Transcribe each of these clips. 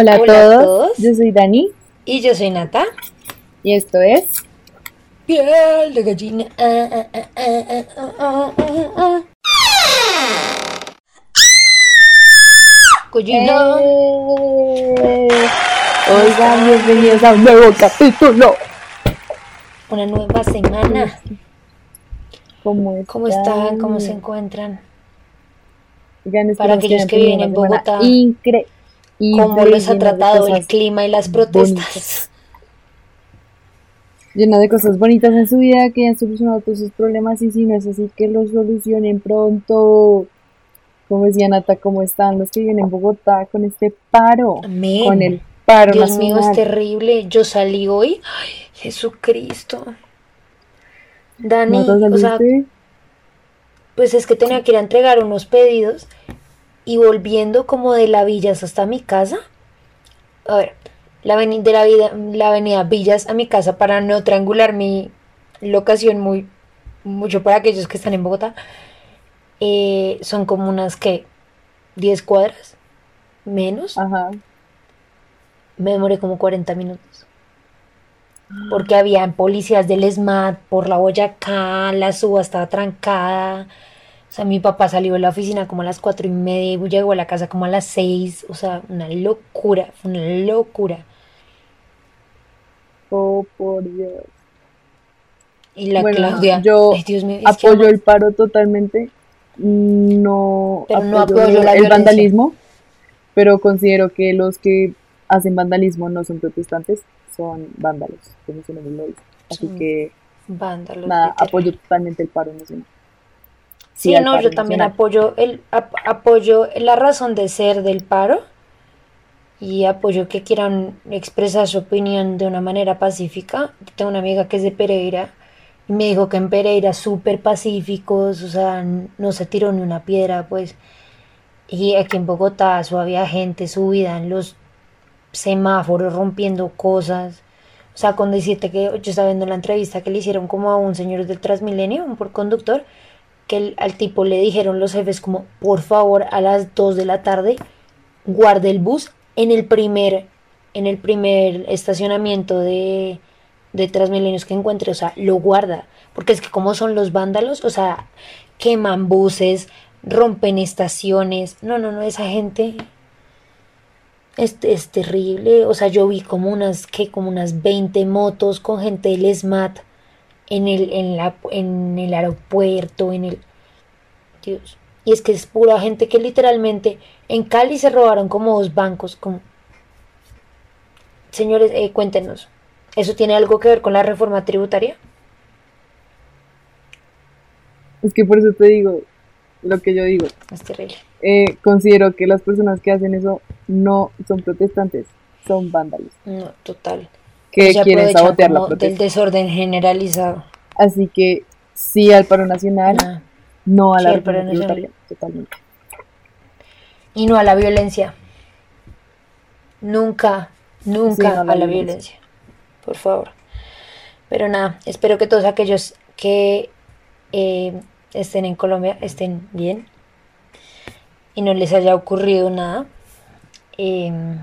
Hola, a, Hola a todos. yo soy Dani Y yo soy Nata. y esto es Piel de gallina. Ah, ah, ah. Collina. Eh, Oigan, bienvenidos a un nuevo capítulo. Una nueva semana. ¿Cómo están? ¿Cómo están? ¿Cómo se encuentran? Para aquellos que viven en una semana ¿Cómo los ha tratado el clima y las protestas? llena de cosas bonitas en su vida, que hayan solucionado todos sus problemas y si no es así, que los solucionen pronto. Como decía Nata, ¿cómo están los que viven en Bogotá con este paro? Amén. Con el paro Dios mío, es nacional. terrible. Yo salí hoy. Ay, Jesucristo. Dani, ¿No te o sea, pues es que tenía que ir a entregar unos pedidos y volviendo como de la Villas hasta mi casa. A ver, la de la, vida, la avenida Villas a mi casa para no triangular mi locación muy mucho para aquellos que están en Bogotá. eh, son como unas que 10 cuadras menos. Ajá. Me demoré como 40 minutos. Porque habían policías del SMAT por la Boyacá, la suba estaba trancada. O sea, mi papá salió de la oficina como a las cuatro y media y llegó a la casa como a las seis. O sea, una locura, fue una locura. Oh, por Dios. Y la Bueno, Claudia, yo ay, Dios mío, es que Apoyo el paro totalmente. No Pero no apoyo apoyo la el vandalismo, pero considero que los que hacen vandalismo no son protestantes, son vándalos, como nombre lo dice. Así Son que vándalos, nada, literal. apoyo totalmente el paro nacional. Sí, no, yo también nacional. apoyo el ap- apoyo la razón de ser del paro y apoyo que quieran expresar su opinión de una manera pacífica. Tengo una amiga que es de Pereira y me dijo que en Pereira súper pacíficos, o sea, no se tiró ni una piedra, pues. Y aquí en Bogotá su había gente subida en los semáforos rompiendo cosas. O sea, con decirte que yo estaba viendo la entrevista que le hicieron como a un señor del Transmilenio, un por conductor, que al tipo le dijeron los jefes como, por favor, a las 2 de la tarde, guarde el bus en el primer, en el primer estacionamiento de, de Transmilenios que encuentre, o sea, lo guarda, porque es que como son los vándalos, o sea, queman buses, rompen estaciones, no, no, no, esa gente es, es terrible, o sea, yo vi como unas, que como unas 20 motos con gente del SMAT en el, en la, en el aeropuerto, en el... Dios. Y es que es pura gente que literalmente en Cali se robaron como dos bancos. Como... Señores, eh, cuéntenos, ¿eso tiene algo que ver con la reforma tributaria? Es que por eso te digo lo que yo digo. Es terrible. Eh, considero que las personas que hacen eso no son protestantes, son vándalos, No, total. Que Se quieren aprovechan sabotear la como del protesta. desorden generalizado. Así que sí al paro nacional, Ah, no a la Sí, tributaria, totalmente. Y no a la violencia. Nunca, nunca Sí, no a la la violencia. violencia. Por favor. Pero nada, espero que todos aquellos que eh, estén en Colombia estén bien y no les haya ocurrido nada. Em,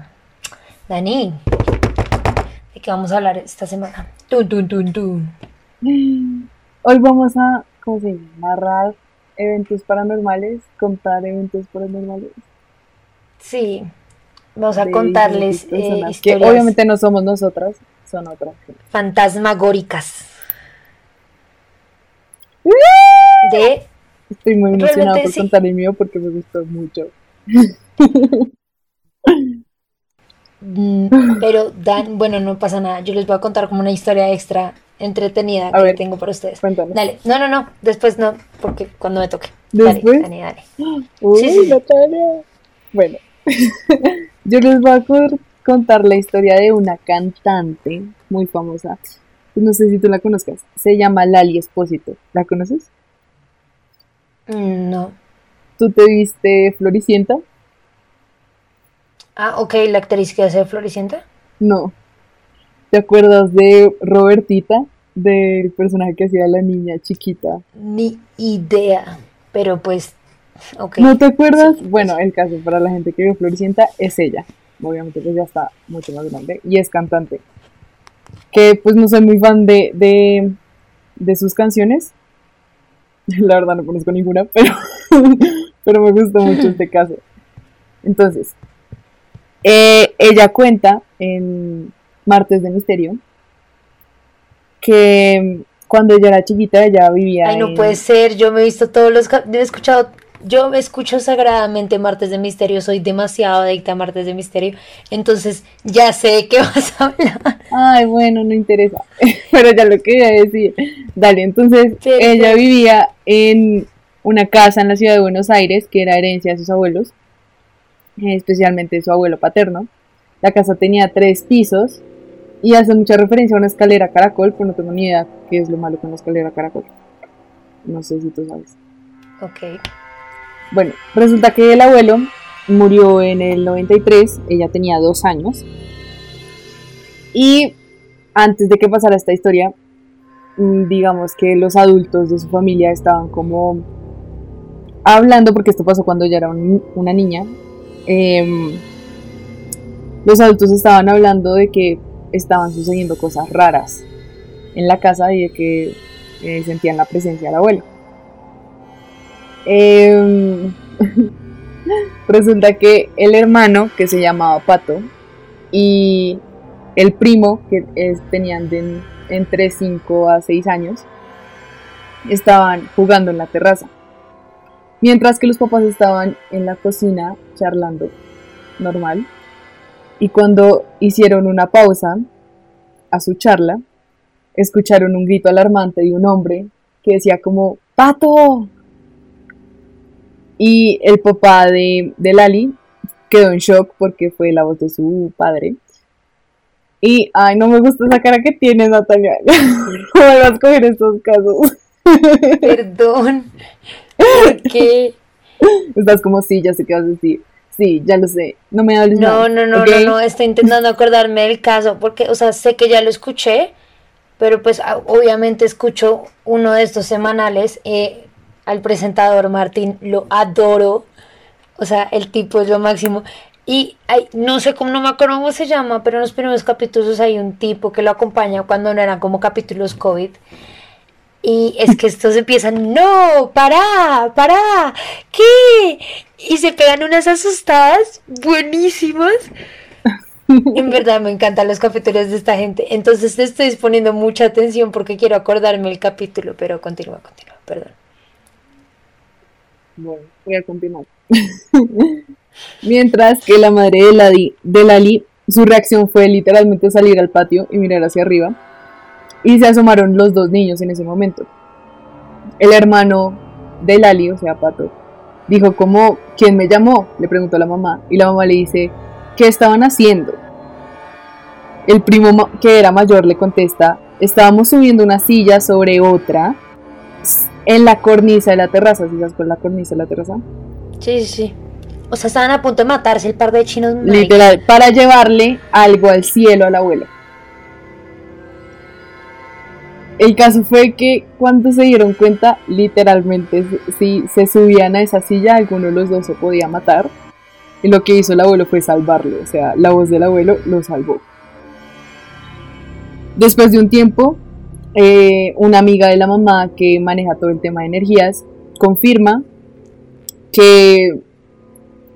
Dani, ¿de qué vamos a hablar esta semana? Tun, tun, tun, tun. Hoy vamos a, ¿cómo se llama? Narrar eventos paranormales, contar eventos paranormales. Sí, vamos a contarles eh, que historias obviamente no somos nosotras, son otras. fantasmagóricas. De Estoy muy emocionada por sí. contar el mío porque me gustó mucho. Mm, Pero Dan, bueno, no pasa nada. Yo les voy a contar como una historia extra entretenida A que ver. tengo para ustedes. Cuéntanos. Dale, no, no, no, después no, porque cuando me toque. Dale, ¿Después? Dani, dale. Uy, Sí. Natalia. Bueno, yo les voy a contar la historia de una cantante muy famosa. No sé si tú la conozcas. Se llama Lali Espósito. ¿La conoces? Mm, No. ¿Tú te viste Floricienta? Ah, ok, la actriz que hace Floricienta. No. ¿Te acuerdas de Robertita? Del personaje que hacía la niña chiquita. Ni idea. Pero pues, ok. ¿No te acuerdas? Bueno, el caso para la gente que vio Floricienta es ella. obviamente pues ya está mucho más grande, y es cantante. Que pues no soy muy fan de, de, de sus canciones, la verdad no conozco ninguna, pero, pero me gustó mucho este caso. Entonces, eh, ella cuenta en Martes de Misterio que cuando ella era chiquita ella vivía Ay, no puede ser, yo me he visto todos los... He escuchado yo me escucho sagradamente Martes de Misterio, soy demasiado adicta a Martes de Misterio, entonces ya sé qué vas a hablar. Ay, bueno, no interesa, pero ya lo quería decir. Dale, entonces ella vivía en una casa en la ciudad de Buenos Aires que era herencia de sus abuelos, especialmente su abuelo paterno. La casa tenía tres pisos y hace mucha referencia a una escalera caracol, pero no tengo ni idea qué es lo malo con la escalera caracol. No sé si tú sabes. Ok. Bueno, resulta que el abuelo murió en el 93, ella tenía dos años. Y antes de que pasara esta historia, mm, digamos que los adultos de su familia estaban como hablando, porque esto pasó cuando ella era una niña. Em, los adultos estaban hablando de que estaban sucediendo cosas raras en la casa y de que eh, sentían la presencia del abuelo. Em, resulta que el hermano, que se llamaba Pato, y el primo, que tenían de entre 5 a 6 años, estaban jugando en la terraza. Mientras que los papás estaban en la cocina charlando normal. Y cuando hicieron una pausa a su charla, escucharon un grito alarmante de un hombre que decía como, ¡Pato! Y el papá de, de Lali quedó en shock porque fue la voz de su padre. Y, ay, no me gusta esa cara que tienes, Natalia. ¿Cómo vas a coger estos casos? Perdón. ¿Por qué? Estás como, sí, ya sé qué vas a decir. Sí, ya lo sé. No me hables No, no, no, no, no. Estoy intentando acordarme del caso porque, o sea, sé que ya lo escuché, pero pues obviamente escucho uno de estos semanales. Eh, al presentador Martín, lo adoro. O sea, el tipo es lo máximo. Y hay, no sé cómo, no me acuerdo cómo se llama, pero en los primeros capítulos hay un tipo que lo acompaña cuando no eran como capítulos COVID. Y es que estos empiezan, no, para, para, ¿qué? Y se pegan unas asustadas buenísimas. En verdad me encantan los capítulos de esta gente. Entonces estoy poniendo mucha atención porque quiero acordarme el capítulo, pero continúa, continúa, perdón. Bueno, voy a continuar. Mientras que la madre de, de Lali, su reacción fue literalmente salir al patio y mirar hacia arriba. Y se asomaron los dos niños en ese momento. El hermano de Lali, o sea, Pato, dijo como, ¿quién me llamó? Le preguntó a la mamá. Y la mamá le dice, ¿qué estaban haciendo? El primo que era mayor le contesta, estábamos subiendo una silla sobre otra en la cornisa de la terraza, ¿sí sabes cuál la cornisa de la terraza? Sí, sí, sí. O sea, estaban a punto de matarse el par de chinos. Literal, para llevarle algo al cielo al abuelo. El caso fue que cuando se dieron cuenta, literalmente, si se subían a esa silla, alguno de los dos se podía matar. Y lo que hizo el abuelo fue salvarlo, o sea, la voz del abuelo lo salvó. Después de un tiempo, eh, una amiga de la mamá que maneja todo el tema de energías confirma que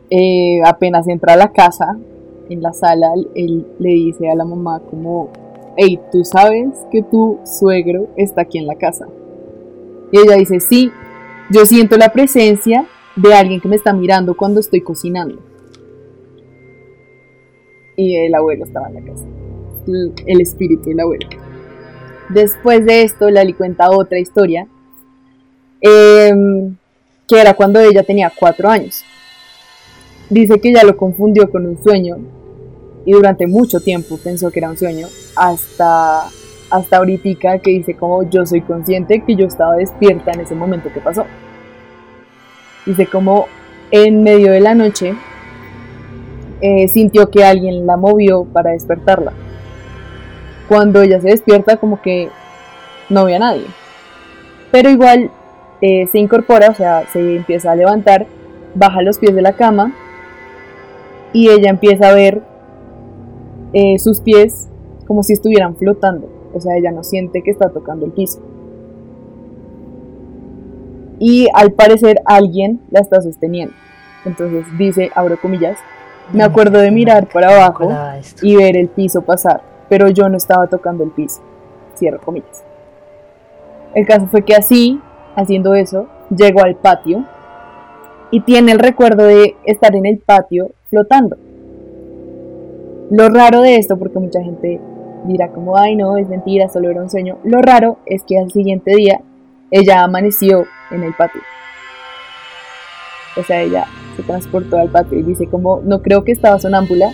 eh, apenas entra a la casa, en la sala, él le dice a la mamá como, hey, ¿tú sabes que tu suegro está aquí en la casa? Y ella dice, sí, yo siento la presencia de alguien que me está mirando cuando estoy cocinando. Y el abuelo estaba en la casa, el espíritu del abuelo. Después de esto, Lali cuenta otra historia, em, que era cuando ella tenía cuatro años. Dice que ella lo confundió con un sueño y durante mucho tiempo pensó que era un sueño, hasta, hasta ahorita que dice como yo soy consciente que yo estaba despierta en ese momento que pasó. Dice como en medio de la noche eh, sintió que alguien la movió para despertarla cuando ella se despierta como que no ve a nadie. Pero igual eh, se incorpora, o sea, se empieza a levantar, baja los pies de la cama y ella empieza a ver eh, sus pies como si estuvieran flotando. O sea, ella no siente que está tocando el piso. Y al parecer alguien la está sosteniendo. Entonces dice, abro comillas, me acuerdo de mirar para abajo y ver el piso pasar, pero yo no estaba tocando el piso. Cierro comillas. El caso fue que así, haciendo eso, llegó al patio y tiene el recuerdo de estar en el patio flotando. Lo raro de esto, porque mucha gente dirá como, ay no, es mentira, solo era un sueño. Lo raro es que al siguiente día ella amaneció en el patio. O sea, ella se transportó al patio y dice como, no creo que estaba sonámbula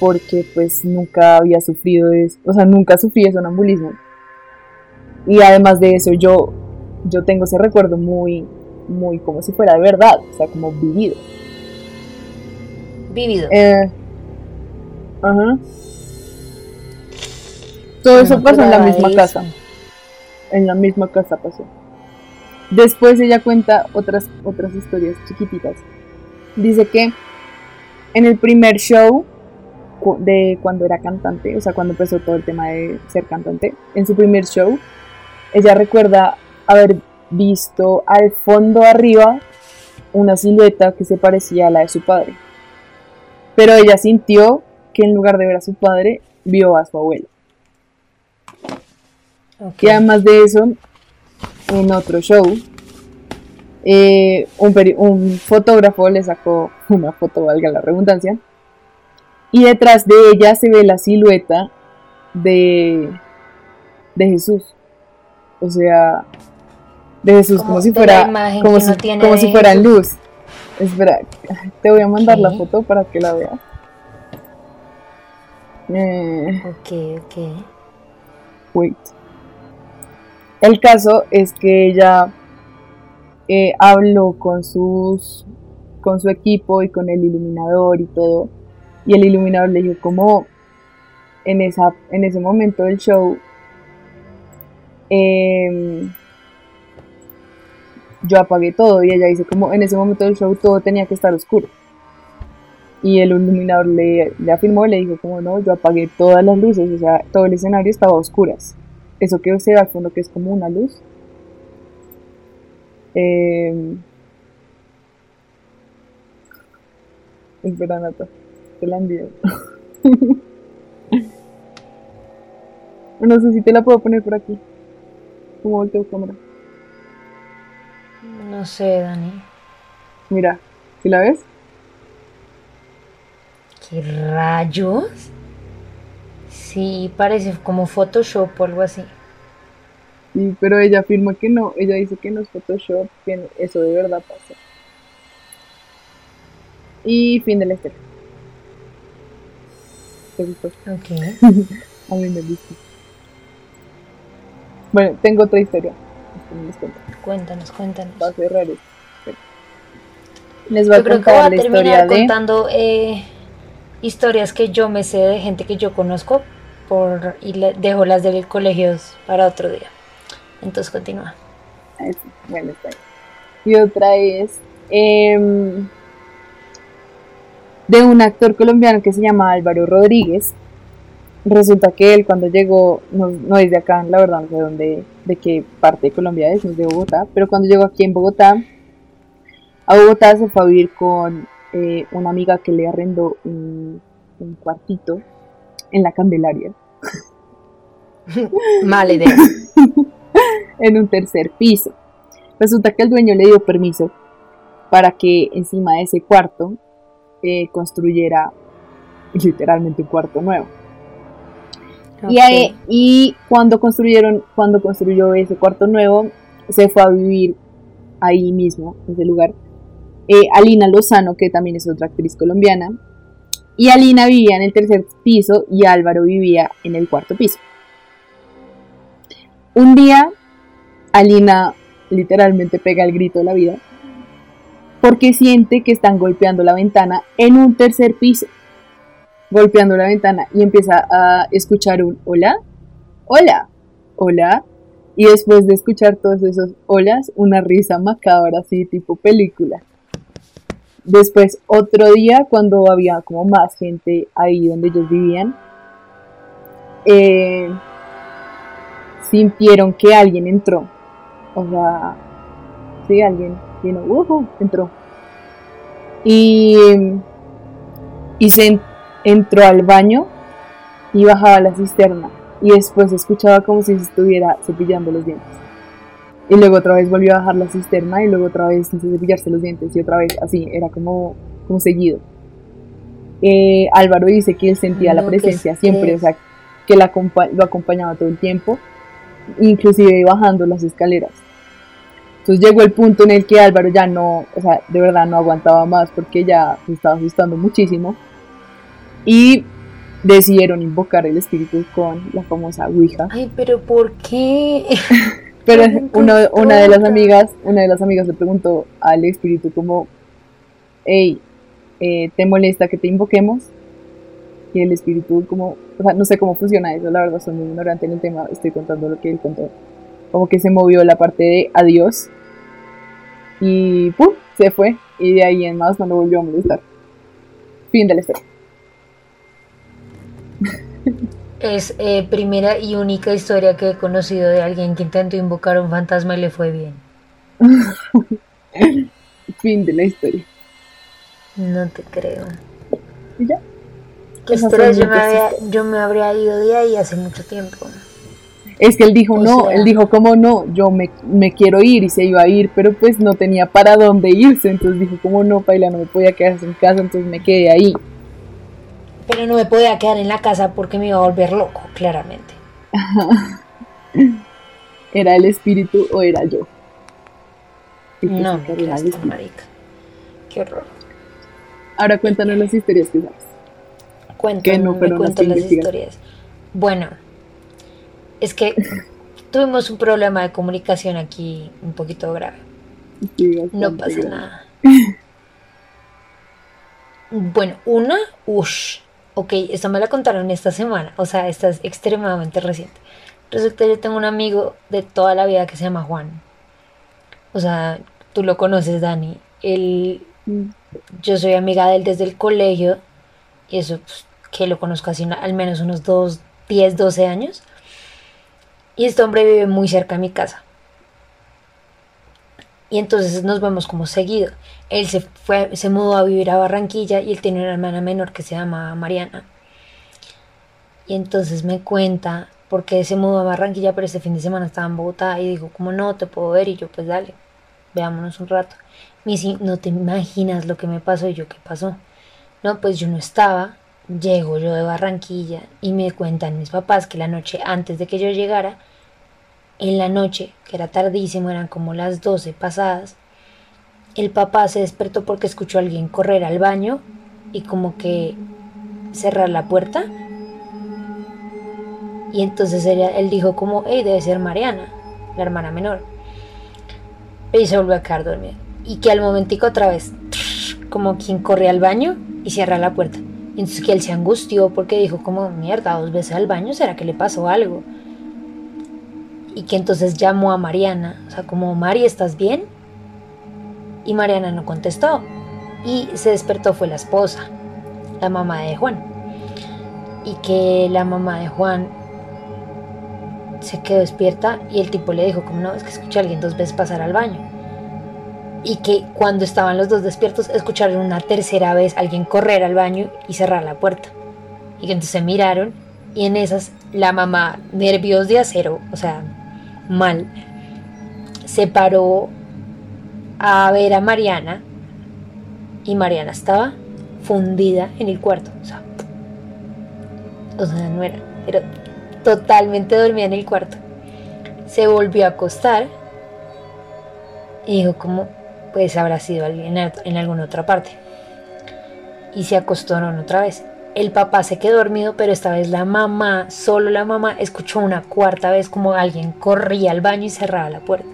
porque pues nunca había sufrido eso, o sea, nunca sufrí de sonambulismo. Y además de eso, yo, yo tengo ese recuerdo muy, muy como si fuera de verdad, o sea, como vivido. Vivido. Eh, ajá. Todo eso pasó en la misma casa. En la misma casa pasó. Después ella cuenta otras, otras historias chiquititas. Dice que en el primer show de cuando era cantante, o sea, cuando empezó todo el tema de ser cantante, en su primer show, ella recuerda haber visto al fondo arriba una silueta que se parecía a la de su padre. Pero ella sintió que en lugar de ver a su padre, vio a su abuelo. Y además de eso, en otro show, eh, un, fotógrafo le sacó una foto, valga la redundancia, y detrás de ella se ve la silueta de, de Jesús. O sea, de Jesús como, si fuera como, si, como si fuera luz. Espera, te voy a mandar la foto para que la veas. Eh, ok, ok. Wait. El caso es que ella eh, habló con sus con su equipo y con el iluminador y todo. Y el iluminador le dijo como en esa en ese momento del show em, yo apagué todo y ella dice como en ese momento del show todo tenía que estar oscuro. Y el iluminador le, le afirmó, le dijo como no, yo apagué todas las luces, o sea, todo el escenario estaba a oscuras eso que se ve al fondo que es como una luz. Eh, espera, Nata, te la envío. no sé si te la puedo poner por aquí. ¿Cómo volteo cámara? No sé, Dani. Mira, ¿si la ves? ¿Qué rayos? Sí, parece como Photoshop o algo así. Sí, pero ella afirma que no, ella dice que no es Photoshop, que eso de verdad pasa. Y fin de la historia. ¿Te gustó? Ok. A mí me gusta. Bueno, tengo otra historia. Cuéntanos, cuéntanos. Va a ser raro. Les voy a contar la historia de... contando eh, historias que yo me sé de gente que yo conozco, por y le dejo las del colegio para otro día. Entonces continúa. Bueno, está Y otra es em, de un actor colombiano que se llama Álvaro Rodríguez. Resulta que él cuando llegó, no, es de acá, la verdad no sé dónde, de qué parte de Colombia es, es de Bogotá, pero cuando llegó aquí en Bogotá, a Bogotá se fue a vivir con eh, una amiga que le arrendó un cuartito en la Candelaria. Mala idea. en un tercer piso. Resulta que el dueño le dio permiso para que encima de ese cuarto eh, construyera literalmente un cuarto nuevo. Y, y, cuando construyeron, cuando construyó ese cuarto nuevo, se fue a vivir ahí mismo, en ese lugar, eh, Alina Lozano, que también es otra actriz colombiana, y Alina vivía en el tercer piso y Álvaro vivía en el cuarto piso. Un día, Alina literalmente pega el grito de la vida porque siente que están golpeando la ventana en un tercer piso. Golpeando la ventana y empieza a escuchar un hola, hola, hola. Y después de escuchar todos esos holas, una risa macabra así tipo película. Después, otro día, cuando había como más gente ahí donde ellos vivían, eh, sintieron que alguien entró. O sea, sí, alguien vino, uh, entró. Y, y se entró al baño y bajaba la cisterna. Y después escuchaba como si se estuviera cepillando los dientes. Y luego otra vez volvió a bajar la cisterna y luego otra vez sin cepillarse los dientes y otra vez así, era como, como seguido. Eh, Álvaro dice que él sentía la presencia siempre, o sea, que la, lo acompañaba todo el tiempo, inclusive bajando las escaleras. Entonces llegó el punto en el que Álvaro ya no, o sea, de verdad no aguantaba más porque ya se estaba asustando muchísimo. Y decidieron invocar el espíritu con la famosa Ouija. Ay, pero ¿por qué? pero una de las amigas, una de las amigas le preguntó al espíritu como, hey, eh, ¿te molesta que te invoquemos? Y el espíritu como, o sea, no sé cómo funciona eso, la verdad soy muy ignorante en el tema, estoy contando lo que él contó. Como que se movió la parte de adiós y ¡pum! se fue y de ahí en más no lo volvió a molestar. Fin de la historia. Es eh, primera y única historia que he conocido de alguien que intentó invocar un fantasma y le fue bien. fin de la historia. No te creo. ¿Y ya? ¿Qué historia? Yo me, había, yo me habría ido de ahí hace mucho tiempo. Es que él dijo, no, él dijo, ¿cómo no? Yo me, me, quiero ir y se iba a ir, pero pues no tenía para dónde irse. Entonces dijo, ¿cómo no, Paila? No me podía quedar en casa, entonces me quedé ahí. Pero no me podía quedar en la casa porque me iba a volver loco, claramente. ¿Era el espíritu o era yo? No, marica. Qué horror. Ahora cuéntanos las historias que sabes. Cuéntanos, no las historias. Bueno, es que tuvimos un problema de comunicación aquí un poquito grave. no pasa nada. bueno, una, ush. Ok, esto me la contaron esta semana, o sea, esta es extremadamente reciente. Resulta que yo tengo un amigo de toda la vida que se llama Juan. O sea, tú lo conoces, Dani. Él mm yo soy amiga de él desde el colegio y eso pues, que lo conozco así al menos unos 2, 10, 12 años. Y este hombre vive muy cerca de mi casa. Y entonces nos vemos como seguido. Él se fue, se mudó a vivir a Barranquilla y él tiene una hermana menor que se llama Mariana. Y entonces me cuenta, porque se mudó a Barranquilla, pero este fin de semana estaba en Bogotá y dijo, como no, te puedo ver. Y yo, pues dale, veámonos un rato. Me no te imaginas lo que me pasó y yo qué pasó. No, pues yo no estaba, llego yo de Barranquilla y me cuentan mis papás que la noche antes de que yo llegara, en la noche, que era tardísimo, eran como las 12 pasadas, el papá se despertó porque escuchó a alguien correr al baño y como que cerrar la puerta. Y entonces él, dijo como, hey, debe ser Mariana, la hermana menor. Y se volvió a quedar dormido y que al momentico otra vez, como quien corre al baño y cierra la puerta. Y entonces que él se angustió porque dijo como, mierda, dos veces al baño, ¿será que le pasó algo? Y que entonces llamó a Mariana, o sea, como, Mari, ¿estás bien? Y Mariana no contestó. Y se despertó fue la esposa, la mamá de Juan. Y que la mamá de Juan se quedó despierta y el tipo le dijo, como no, es que escuché a alguien dos veces pasar al baño y que cuando estaban los dos despiertos escucharon una tercera vez alguien correr al baño y cerrar la puerta. Y que entonces se miraron y en esas la mamá, nervios de acero, o sea, mal, se paró a ver a Mariana y Mariana estaba fundida en el cuarto. O sea, o sea no era, era totalmente dormida en el cuarto. Se volvió a acostar y dijo como, pues habrá sido alguien en alguna otra parte. Y se acostaron otra vez. El papá se quedó dormido, pero esta vez la mamá, solo la mamá, escuchó una cuarta vez como alguien corría al baño y cerraba la puerta.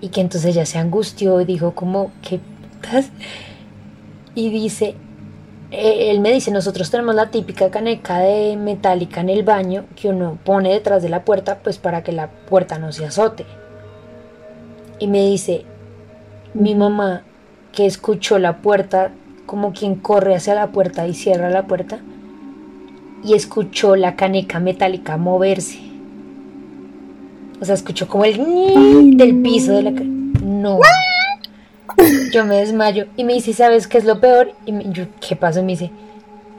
Y que entonces ella se angustió y dijo como, ¿qué pasa? Y dice, e-, él me dice, nosotros tenemos la típica caneca de metálica en el baño que uno pone detrás de la puerta, pues para que la puerta no se azote y me dice, mi mamá que escuchó la puerta como quien corre hacia la puerta y cierra la puerta, y escuchó la caneca metálica moverse. O sea, escuchó como el del piso de la. No. Yo me desmayo y me dice, ¿sabes qué es lo peor? Y me- yo, ¿qué pasó? Me dice,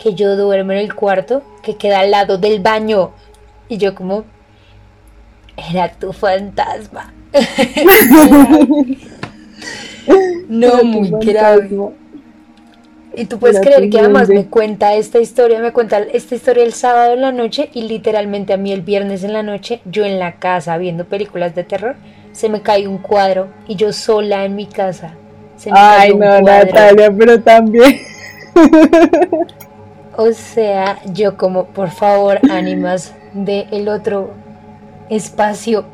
que yo duermo en el cuarto que queda al lado del baño. Y yo como, era tu fantasma. no, muy grave. Y tú puedes creer que además me cuenta esta historia, me cuenta esta historia el sábado en la noche y literalmente a mí el viernes en la noche, yo en la casa viendo películas de terror, se me cae un cuadro y yo sola en mi casa. Se me Ay, cayó un no, cuadro. Natalia, pero también. O sea, yo como, por favor, ánimas de el otro espacio,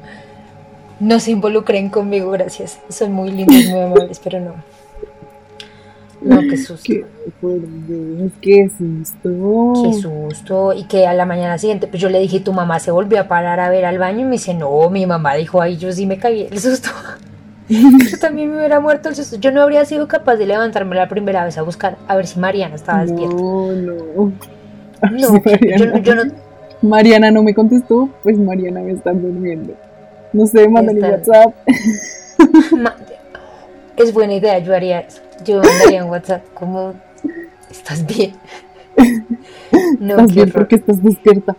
no se involucren conmigo, gracias. Son muy lindos, muy amables, pero no. No, qué susto. Qué susto. Qué susto. Y que a la mañana siguiente, pues yo le dije, tu mamá se volvió a parar a ver al baño y me dice, no, mi mamá dijo, ay, yo sí me caí el susto. yo también me hubiera muerto el susto. Yo no habría sido capaz de levantarme la primera vez a buscar a ver si Mariana estaba despierta. No, no. No, Mariana. yo no, Mariana no me contestó, pues Mariana me está durmiendo. No sé, mándale WhatsApp. Ma- Es buena idea, yo haría eso. Yo mandaría un WhatsApp como, ¿estás bien? No, ¿Estás qué bien porque estás despierta?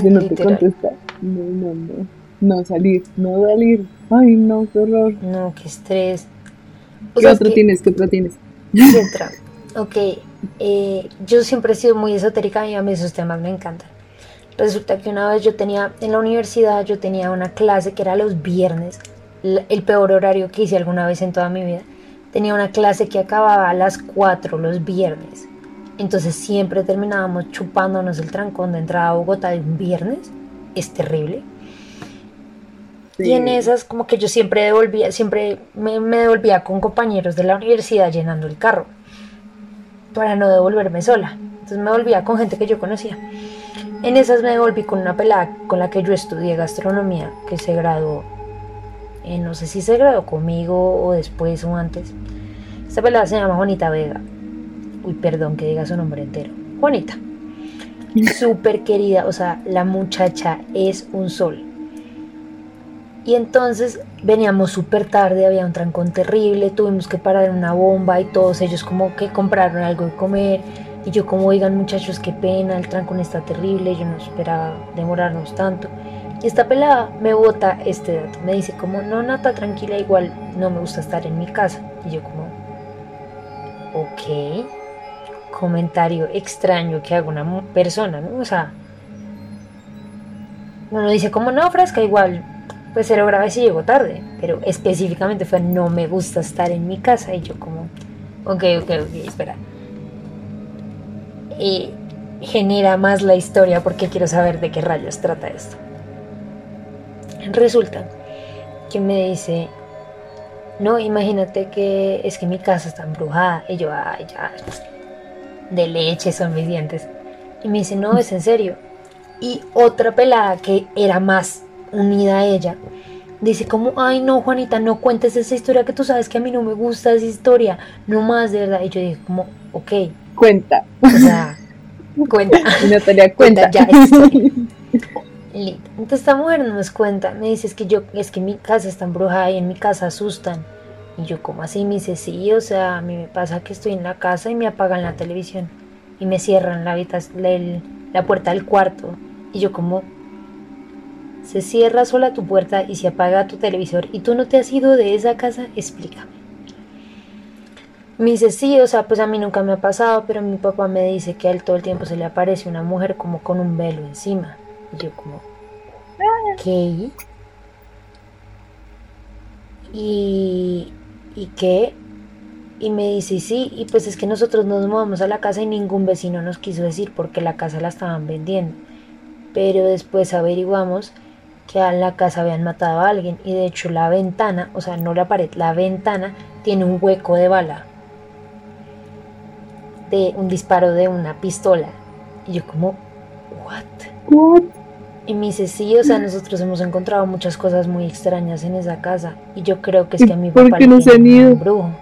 Si no te contesta. No, no, no. No salir, no salir. Ay, no, qué horror. No, qué estrés. O ¿Qué otro que- tienes? ¿Qué otro tienes? Sí, entra. Ok, eh, yo siempre he sido muy esotérica y a mí esos temas me encantan. Resulta que una vez yo tenía, en la universidad, yo tenía una clase que era los viernes, el peor horario que hice alguna vez en toda mi vida. Tenía una clase que acababa a las 4 los viernes. Entonces siempre terminábamos chupándonos el trancón de entrada a Bogotá de un viernes. Es terrible. Y en Sí. esas como que yo siempre devolvía, siempre me, me devolvía con compañeros de la universidad llenando el carro para no devolverme sola. Entonces me volvía con gente que yo conocía. En esas me devolví con una pelada con la que yo estudié gastronomía, que se graduó. Eh, no sé si se graduó conmigo o después o antes. Esta pelada se llama Juanita Vega. Uy, perdón que diga su nombre entero. Juanita. Súper querida, o sea, la muchacha es un sol. Y entonces veníamos súper tarde, había un trancón terrible, tuvimos que parar en una bomba y todos ellos como que compraron algo de comer. Y yo como, oigan muchachos, qué pena, el trancón está terrible, yo no esperaba demorarnos tanto. Y esta pelada me bota este dato, me dice como, no, Nata, tranquila, igual no me gusta estar en mi casa. Y yo como, ok, comentario extraño que haga una persona, ¿no? O sea, uno dice como, no, fresca, igual, pues cero grave si llegó tarde, pero específicamente fue, no me gusta estar en mi casa. Y yo como, ok, ok, ok, espera. Y genera más la historia porque quiero saber de qué rayos trata esto. Resulta que me dice, no, imagínate que es que mi casa está embrujada. Y yo, ay, ya, de leche son mis dientes. Y me dice, no, es en serio. Y otra pelada que era más unida a ella, dice como, ay, no, Juanita, no cuentes esa historia que tú sabes que a mí no me gusta esa historia. No más, de verdad. Y yo dije como, ok, Cuenta. o sea, cuenta. Natalia, cuenta. Cuenta ya. Listo. Entonces esta mujer no nos cuenta, me dice es que yo, es que mi casa está embrujada y en mi casa asustan. Y yo como así me dice, sí, o sea, a mí me pasa que estoy en la casa y me apagan la televisión y me cierran la, la, la puerta del cuarto. Y yo como, se cierra sola tu puerta y se apaga tu televisor y tú no te has ido de esa casa, explícame. Me dice, sí, o sea, pues a mí nunca me ha pasado, pero mi papá me dice que a él todo el tiempo se le aparece una mujer como con un velo encima. Y yo como, ¿qué? Y, ¿y qué? Y me dice, sí, y pues es que nosotros nos mudamos a la casa y ningún vecino nos quiso decir porque la casa la estaban vendiendo. Pero después averiguamos que a la casa habían matado a alguien y de hecho la ventana, o sea, no la pared, la ventana tiene un hueco de bala. De un disparo de una pistola. Y yo como, ¿what? What? Y me dice, sí, o sea, nosotros hemos encontrado muchas cosas muy extrañas en esa casa. Y yo creo que es ¿Y que a mi papá le no tienen un ido? embrujo.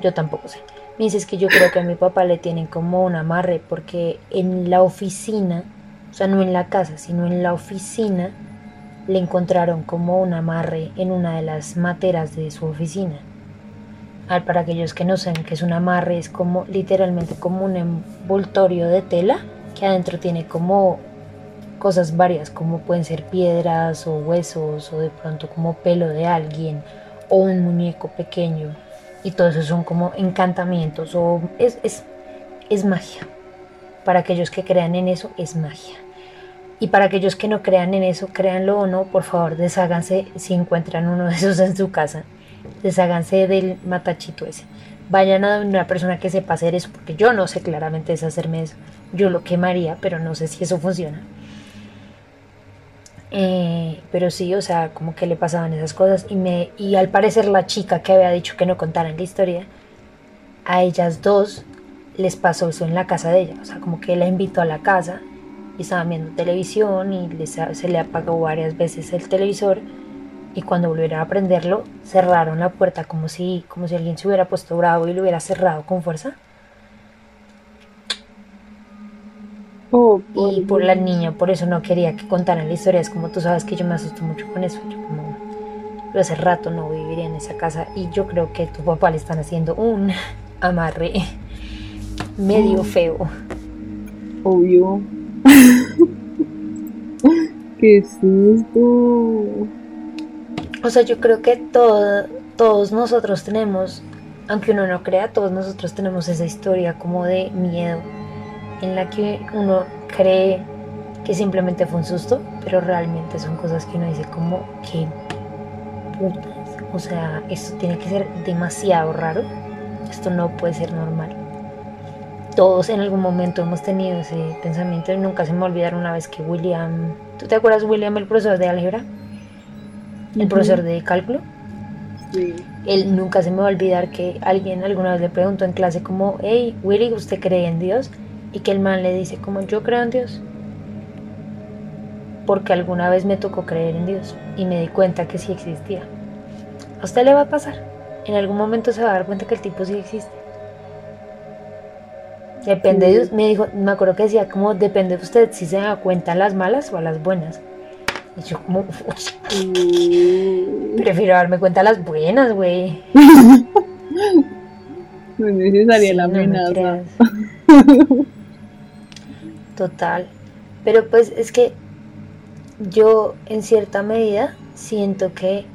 Yo tampoco sé. Me dices que yo creo que a mi papá le tienen como un amarre porque en la oficina, o sea, no en la casa, sino en la oficina, le encontraron como un amarre en una de las materas de su oficina. para aquellos que no saben que es un amarre, es como literalmente como un envoltorio de tela que adentro tiene como cosas varias, como pueden ser piedras o huesos o de pronto como pelo de alguien o un muñeco pequeño. Y todo eso son como encantamientos o es, es, es magia. Para aquellos que crean en eso, es magia. Y para aquellos que no crean en eso, créanlo o no, por favor, desháganse si encuentran uno de esos en su casa. Desháganse del matachito ese. Vayan a una persona que sepa hacer eso, porque yo no sé claramente deshacerme eso. Yo lo quemaría, pero no sé si eso funciona. Eh, pero sí, o sea, como que le pasaban esas cosas. Y, me, y al parecer la chica que había dicho que no contaran la historia, a ellas dos les pasó eso en la casa de ella. O sea, como que la invitó a la casa y estaban viendo televisión y se le apagó varias veces el televisor. Y cuando volvieron a prenderlo, cerraron la puerta como si, como si alguien se hubiera puesto bravo y lo hubiera cerrado con fuerza. Oh, y por la niña, por eso no quería que contaran la historia. Es como tú sabes que yo me asusto mucho con eso. Yo como yo hace rato no viviría en esa casa y yo creo que a tu papá le están haciendo un amarre medio feo. Obvio. Qué susto. O sea, yo creo que todo, todos nosotros tenemos, aunque uno no crea, todos nosotros tenemos esa historia como de miedo en la que uno cree que simplemente fue un susto, pero realmente son cosas que uno dice como que putas, o sea, esto tiene que ser demasiado raro, esto no puede ser normal. Todos en algún momento hemos tenido ese pensamiento y nunca se me olvidaron una vez que William, ¿tú te acuerdas William, el profesor de álgebra? El profesor de cálculo. Sí. Él nunca se me va a olvidar que alguien alguna vez le preguntó en clase como, hey, Willy, ¿usted cree en Dios? Y que el man le dice como yo creo en Dios. Porque alguna vez me tocó creer en Dios y me di cuenta que sí existía. A usted le va a pasar. En algún momento se va a dar cuenta que el tipo sí existe. Depende de Dios. Me dijo, me acuerdo que decía como depende de usted si se da cuenta a las malas o a las buenas. Y yo como prefiero darme cuenta a las buenas, güey. no es necesaria la amenaza. Total. Pero pues es que yo en cierta medida siento que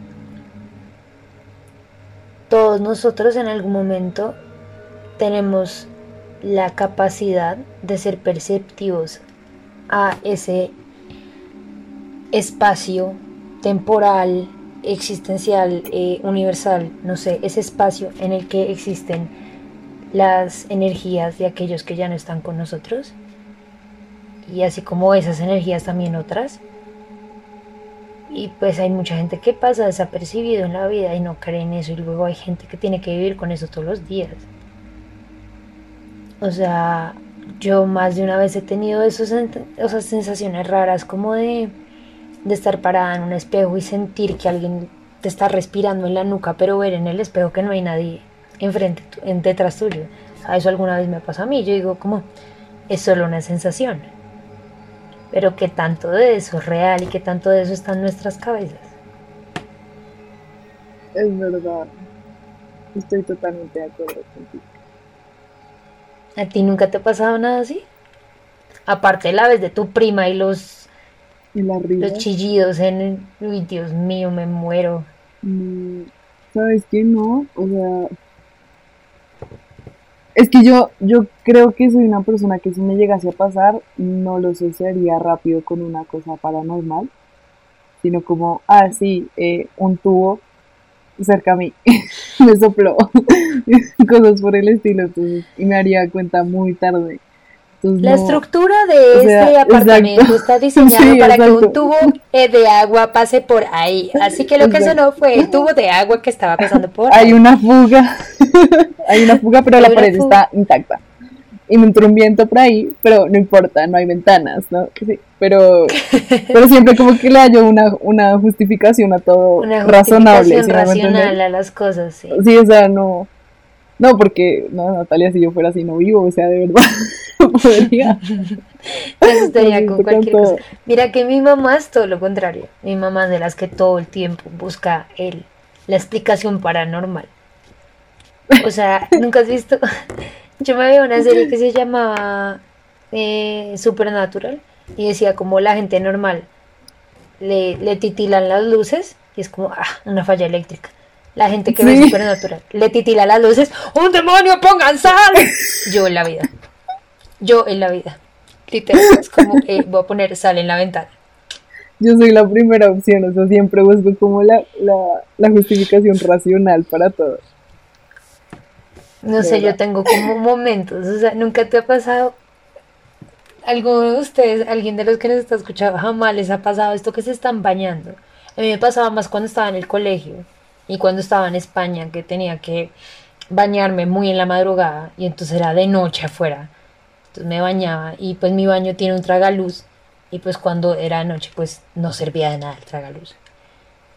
todos nosotros en algún momento tenemos la capacidad de ser perceptivos a ese espacio temporal, existencial, eh, universal, no sé, ese espacio en el que existen las energías de aquellos que ya no están con nosotros y así como esas energías también otras. Y pues hay mucha gente que pasa desapercibido en la vida y no cree en eso y luego hay gente que tiene que vivir con eso todos los días. O sea, yo más de una vez he tenido esos, esas sensaciones raras como de, de estar parada en un espejo y sentir que alguien te está respirando en la nuca, pero ver en el espejo que no hay nadie enfrente, en detrás tuyo. A eso alguna vez me pasó a mí. Yo digo, como, es solo una sensación pero que tanto de eso es real y que tanto de eso está en nuestras cabezas. Es verdad. Estoy totalmente de acuerdo contigo. ¿A ti nunca te ha pasado nada así? Aparte la vez de tu prima y los, los chillidos en... Uy, Dios mío, me muero. Mm, ¿Sabes qué? No, o sea, es que yo, yo creo que soy una persona que si me llegase a pasar, no lo sucedería rápido con una cosa paranormal, sino como, ah, sí, eh, un tubo cerca a mí me sopló, cosas por el estilo, y me haría cuenta muy tarde la estructura de este apartamento está diseñada para que un tubo eh, de agua pase por ahí. Así que lo que sonó fue el tubo de agua que estaba pasando por ahí. Hay una fuga. hay una fuga, pero la pared está intacta. Y me entró un viento por ahí, pero no importa, no hay ventanas, ¿no? Sí, pero, pero siempre como que le hallo una, una justificación a todo una razonable. racional a las cosas, sí. Sí, o sea, no, No, porque, no, Natalia, si yo fuera así no vivo, o sea, de verdad, podría. estaría con cualquier cosa. Mira que mi mamá es todo lo contrario. Mi mamá es de las que todo el tiempo busca el, la explicación paranormal. O sea, ¿nunca has visto? Yo me veo una serie que se llamaba eh, Supernatural y decía como la gente normal le, le titilan las luces y es como, ah, una falla eléctrica. La gente que ve Supernatural le titila las luces, ¡un demonio, pongan sal! Yo en la vida. Yo en la vida. Literal, es como, eh, voy a poner sal en la ventana. Yo soy la primera opción, o sea, siempre busco como la, la, la justificación racional para todo. No sé, yo tengo como momentos, o sea, nunca te ha pasado, alguno de ustedes, alguien de los que nos está escuchando, jamás les ha pasado esto que se están bañando. A mí me pasaba más cuando estaba en el colegio y cuando estaba en España, que tenía que bañarme muy en la madrugada y entonces era de noche afuera. Entonces me bañaba y pues mi baño tiene un tragaluz y pues cuando era noche pues no servía de nada el tragaluz.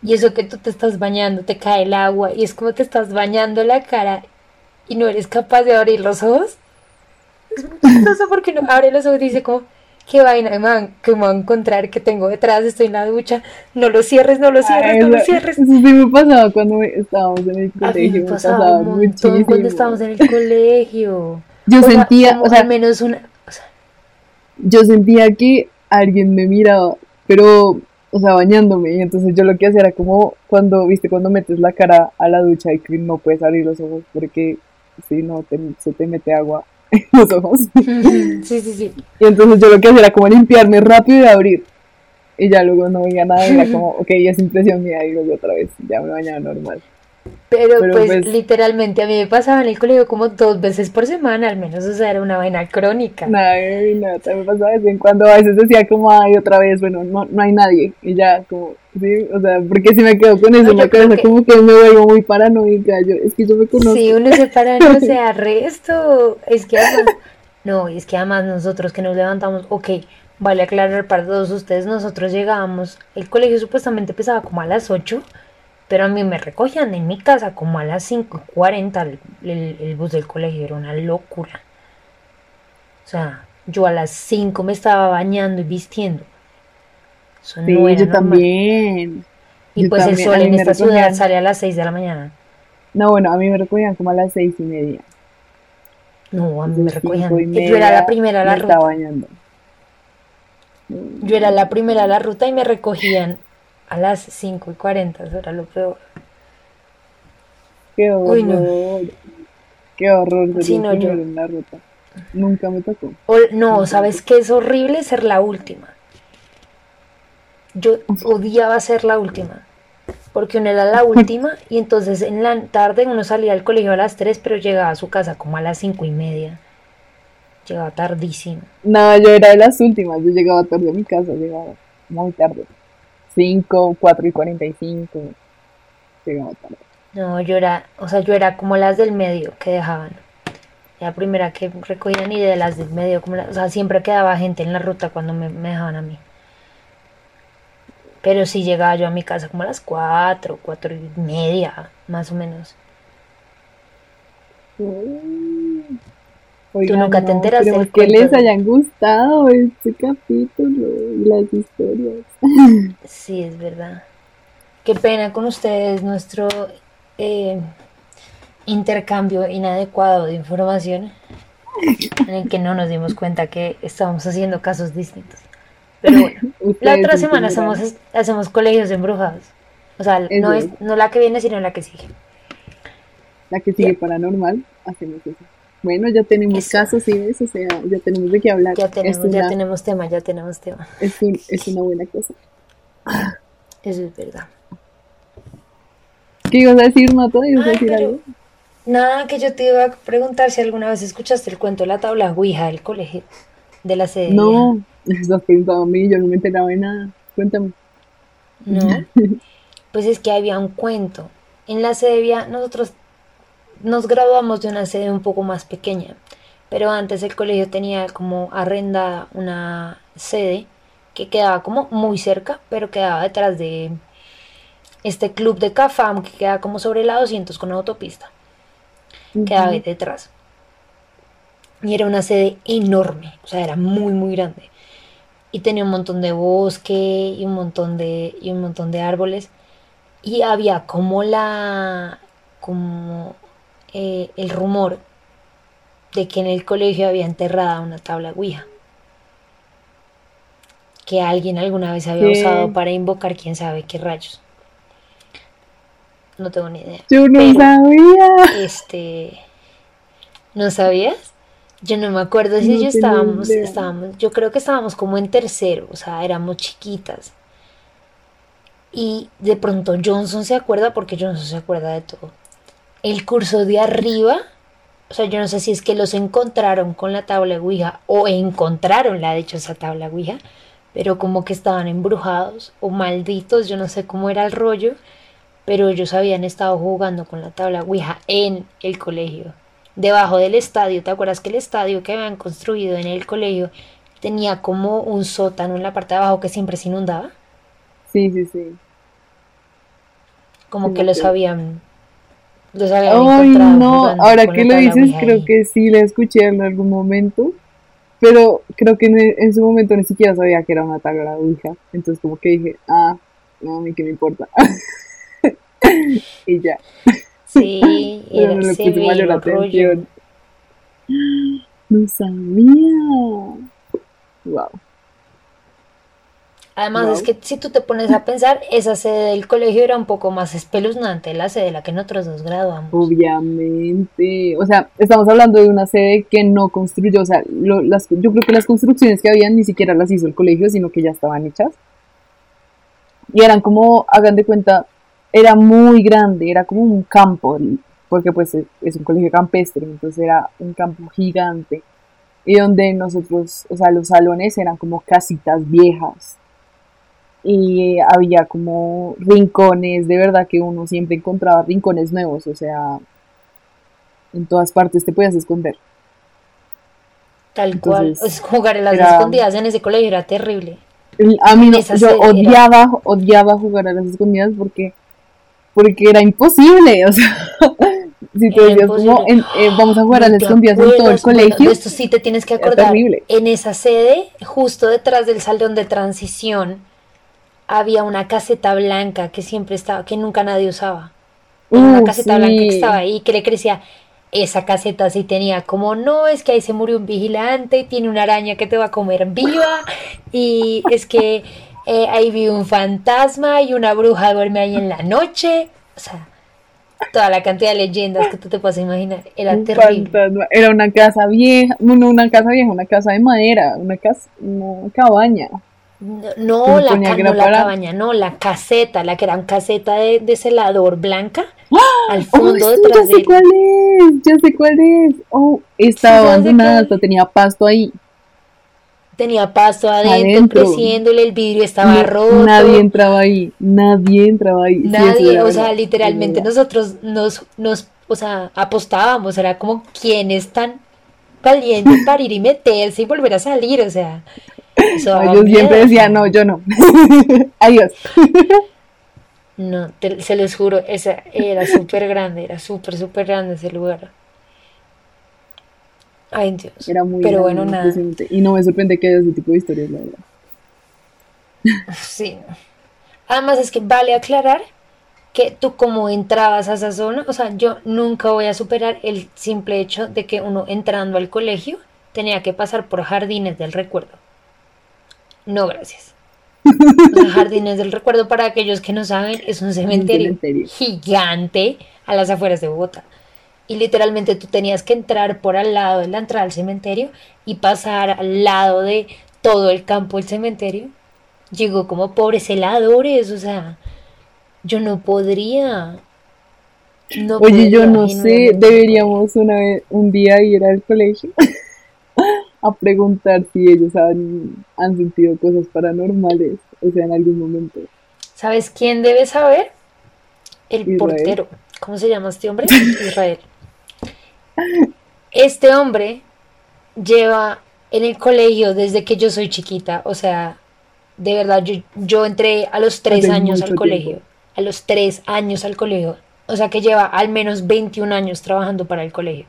Y eso que tú te estás bañando, te cae el agua y es como te estás bañando la cara y no eres capaz de abrir los ojos. Es muy chistoso porque no abre los ojos y dice como, qué vaina, man, que me va a encontrar que tengo detrás, estoy en la ducha, no lo cierres, no lo cierres, no lo cierres. Eso sí me pasaba cuando estábamos en el colegio, me pasaba, muchísimo. Cuando estábamos en el colegio. Yo sentía, o sea, al menos una, o sea, yo sentía que alguien me miraba, pero, o sea, bañándome, y entonces yo lo que hacía era como cuando, viste, cuando metes la cara a la ducha y que no puedes abrir los ojos porque si no te, se te mete agua en los ojos. Sí, sí, sí. Y entonces yo lo que hacía era como limpiarme rápido y abrir. Y ya luego no veía nada, era como, ok, es impresión mía, y luego otra vez, ya me bañaba normal. Pero, pues, literalmente a mí me pasaba en el colegio como dos veces por semana al menos, o sea, era una vaina crónica. No, no, me pasaba de vez en cuando, a veces decía como, ay, otra vez, bueno, no, no hay nadie, y ya, como, sí, o sea, porque si me quedo con eso en la cabeza, como que me vuelvo muy paranoica, yo, es que yo me conozco. Sí, uno se paranoia, o sea, resto, es que además, no, es que además nosotros que nos levantamos, ok, vale aclarar para todos ustedes, nosotros llegábamos, el colegio supuestamente empezaba como a las 8, pero a mí me recogían en mi casa como a las 5.40 el, el, bus del colegio, era una locura. O sea, yo a las 5 me estaba bañando y vistiendo. Eso sí, no era yo también. Y pues el sol en esta ciudad sale a las 6 de la mañana. No, bueno, a mí me recogían como a las 6 y media. No, a mí me recogían. yo era la primera a la ruta. Bañando. Yo era la primera a la ruta y me recogían a las 5 y 40, eso era lo peor. Qué horror. Uy, no. Qué horror sí, no, yo... en la ruta. Nunca me tocó. no, ¿sabes qué es horrible? Ser la última. Yo odiaba ser la última. Porque uno era la última y entonces en la tarde uno salía al colegio a las 3, pero llegaba a su casa como a las 5 y media. Llegaba tardísimo. No, yo era de las últimas. Yo llegaba tarde a mi casa, llegaba muy tarde. 5, 4 y 45. Llegamos tarde. No, yo era, o sea, yo era como las del medio que dejaban. La primera que recogían y de las del medio, como o sea, siempre quedaba gente en la ruta cuando me, dejaban a mí. Pero sí llegaba yo a mi casa como a las 4, 4 y media, más o menos. Tú nunca te enteras del que les hayan gustado este capítulo y las historias. Sí, es verdad. Qué pena con ustedes nuestro eh, intercambio inadecuado de información en el que no nos dimos cuenta que estábamos haciendo casos distintos. Pero bueno, la otra semana hacemos, hacemos colegios embrujados. O sea, no, es, no la que viene, sino la que sigue. La que sigue paranormal, hacemos eso. Bueno, ya tenemos casos y eso, o sea, ya tenemos de qué hablar. Ya tenemos, ya tenemos tema, ya tenemos tema. Es, es una buena cosa. Eso es verdad. ¿Qué ibas a decir, Mato? ¿Ibas a decir algo? Nada, que yo te iba a preguntar si alguna vez escuchaste el cuento de la tabla Ouija del colegio, de la sede. No, estás preguntando a mí, yo no me enteraba de nada. Cuéntame. No, pues es que había un cuento. En la sede nosotros nos graduamos de una sede un poco más pequeña, pero antes el colegio tenía como arrenda una sede que quedaba como muy cerca, pero quedaba detrás de este club de Cafam que queda como sobre la 200 con autopista. quedaba detrás. Y era una sede enorme, o sea, era muy, muy grande. Y tenía un montón de bosque y un montón de, y un montón de árboles. Y había como la, como eh, el rumor de que en el colegio había enterrada una tabla Ouija. Que alguien alguna vez había usado para invocar quién sabe qué rayos. No tengo ni idea. Yo no sabía. Este. ¿No sabías? Yo no me acuerdo si yo estábamos, estábamos, yo creo que estábamos como en tercero, o sea, éramos chiquitas. Y de pronto Johnson se acuerda porque Johnson se acuerda de todo. El curso de arriba, o sea, yo no sé si es que los encontraron con la tabla Ouija o encontraron la de hecho esa tabla Ouija, pero como que estaban embrujados o malditos, yo no sé cómo era el rollo, pero ellos habían estado jugando con la tabla Ouija en el colegio debajo del estadio. ¿Te acuerdas que el estadio que habían construido en el colegio tenía como un sótano en la parte de abajo que siempre se inundaba? Sí, sí, sí. Como que los habían, los habían Ay, no, ahora que lo dices, creo que sí la escuché en algún momento. Pero creo que en, su momento ni siquiera sabía que era una tabla hija. Entonces como que dije, ah, no, a mí qué me importa. y ya. Sí, era, no le puse mayor atención. No sabía. Wow. Además, es que si tú te pones a pensar, esa sede del colegio era un poco más espeluznante la sede de la que nosotros nos graduamos. Obviamente. O sea, estamos hablando de una sede que no construyó. O sea, las, yo creo que las construcciones que habían ni siquiera las hizo el colegio, sino que ya estaban hechas. Y eran como, hagan de cuenta, era muy grande, era como un campo, porque pues es un colegio campestre, entonces era un campo gigante, y donde nosotros, o sea, los salones eran como casitas viejas, y había como rincones, de verdad que uno siempre encontraba rincones nuevos, o sea, en todas partes te podías esconder. Tal cual, pues, jugar en las escondidas en ese colegio era terrible. A mí no, yo odiaba, odiaba jugar a las escondidas porque porque era imposible, o sea, si te decías como, eh, vamos a jugar a las escondidas en todo el colegio. esto sí te tienes que acordar, en esa sede, justo detrás del salón de transición, había una caseta blanca que siempre estaba, que nunca nadie usaba. una uh, caseta blanca que estaba ahí, que le crecía, esa caseta sí tenía como, no, es que ahí se murió un vigilante, tiene una araña que te va a comer viva, y es que eh, ahí vi un fantasma y una bruja duerme ahí en la noche. O sea, toda la cantidad de leyendas que tú te puedes imaginar. Era terrible. Era una casa vieja, no, una casa vieja, una casa de madera, una casa, una cabaña. No, la, cabaña, no, la caseta, la que era una caseta de, celador blanca, ¡Ah! al fondo detrás ya sé cuál es, ya sé cuál es. Oh, estaba abandonada, tenía pasto ahí tenía pasto adentro, creciéndole, el vidrio estaba roto. Nadie entraba ahí, nadie entraba ahí. Nadie, o sea, literalmente nosotros nos, nos, o sea, apostábamos, era como quién es tan valiente para ir y meterse y volver a salir, o sea. Yo siempre decía, no, yo no. Adiós. no, se les juro, esa era súper grande, era súper, súper grande ese lugar. Ay, Dios. Era muy Pero bueno, nada. Y no me sorprende que haya ese tipo de historias, la verdad. Sí. Además es que vale aclarar que tú como entrabas a esa zona, o sea, yo nunca voy a superar el simple hecho de que uno entrando al colegio tenía que pasar por jardines del recuerdo. No, gracias. Los jardines del recuerdo, para aquellos que no saben, es un cementerio. gigante a las afueras de Bogotá y literalmente tú tenías que entrar por al lado de la entrada al cementerio y pasar al lado de todo el campo del cementerio. Llegó como pobres heladores, o sea, yo no podría. Oye, yo no sé, deberíamos una vez, un día ir al colegio a preguntar si ellos han, han sentido cosas paranormales, o sea, en algún momento. ¿Sabes quién debe saber? El portero. ¿Cómo se llama este hombre? Israel. Este hombre lleva en el colegio desde que yo soy chiquita, o sea, de verdad, yo, yo entré a los tres años al colegio, a los tres años al colegio, O sea que lleva al menos 21 años trabajando para el colegio.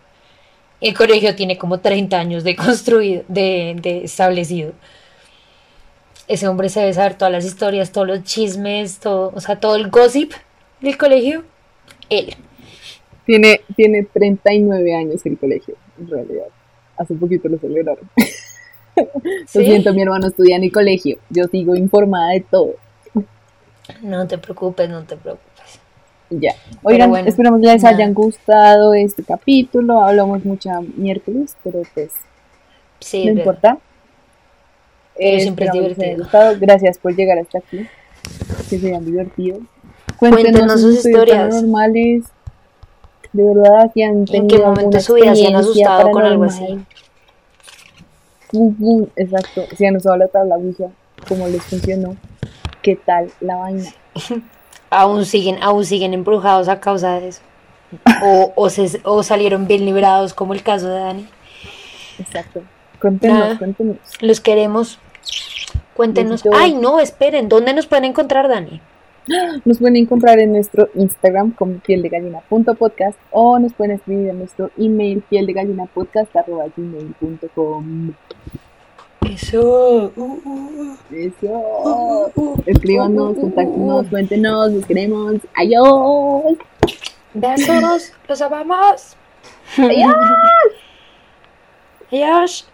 El colegio tiene como 30 años de construido, de, de establecido. Ese hombre se debe saber todas las historias, todos los chismes, todo, o sea, todo el gossip del colegio. Él. Tiene, tiene 39 años el colegio, en realidad. Hace poquito lo celebraron. ¿Sí? Lo siento, mi hermano estudia en el colegio. Yo sigo informada de todo. No te preocupes, no te preocupes. Ya. Oigan, bueno, esperamos les nada. hayan gustado este capítulo. Hablamos mucha miércoles, pero pues Sí, no importa. Pero siempre es les divertido. gustado. Gracias por llegar hasta aquí. Que se hayan divertido. Cuéntenos sus historias. paranormales. De verdad, si han ¿En tenido qué momento su vida se han asustado con algo paranormal. Ujú, Exacto. Si han usado la tabla Ouija, ¿cómo les funcionó? ¿Qué tal la vaina? Aún siguen, aún siguen embrujados a causa de eso. O, o, se- o salieron bien librados, como el caso de Dani. Exacto. Cuéntenos, Nada. cuéntenos. Los queremos. Cuéntenos. Ay, no, esperen. ¿Dónde nos pueden encontrar, Dani? Nos pueden encontrar en nuestro Instagram como pieldegallina.podcast o nos pueden escribir en nuestro email pieldegallinapodcast.gmail.com eso. Eso. Escríbanos, contáctenos, cuéntenos, nos queremos. Adiós. Besos, los amamos. Adiós. Adiós.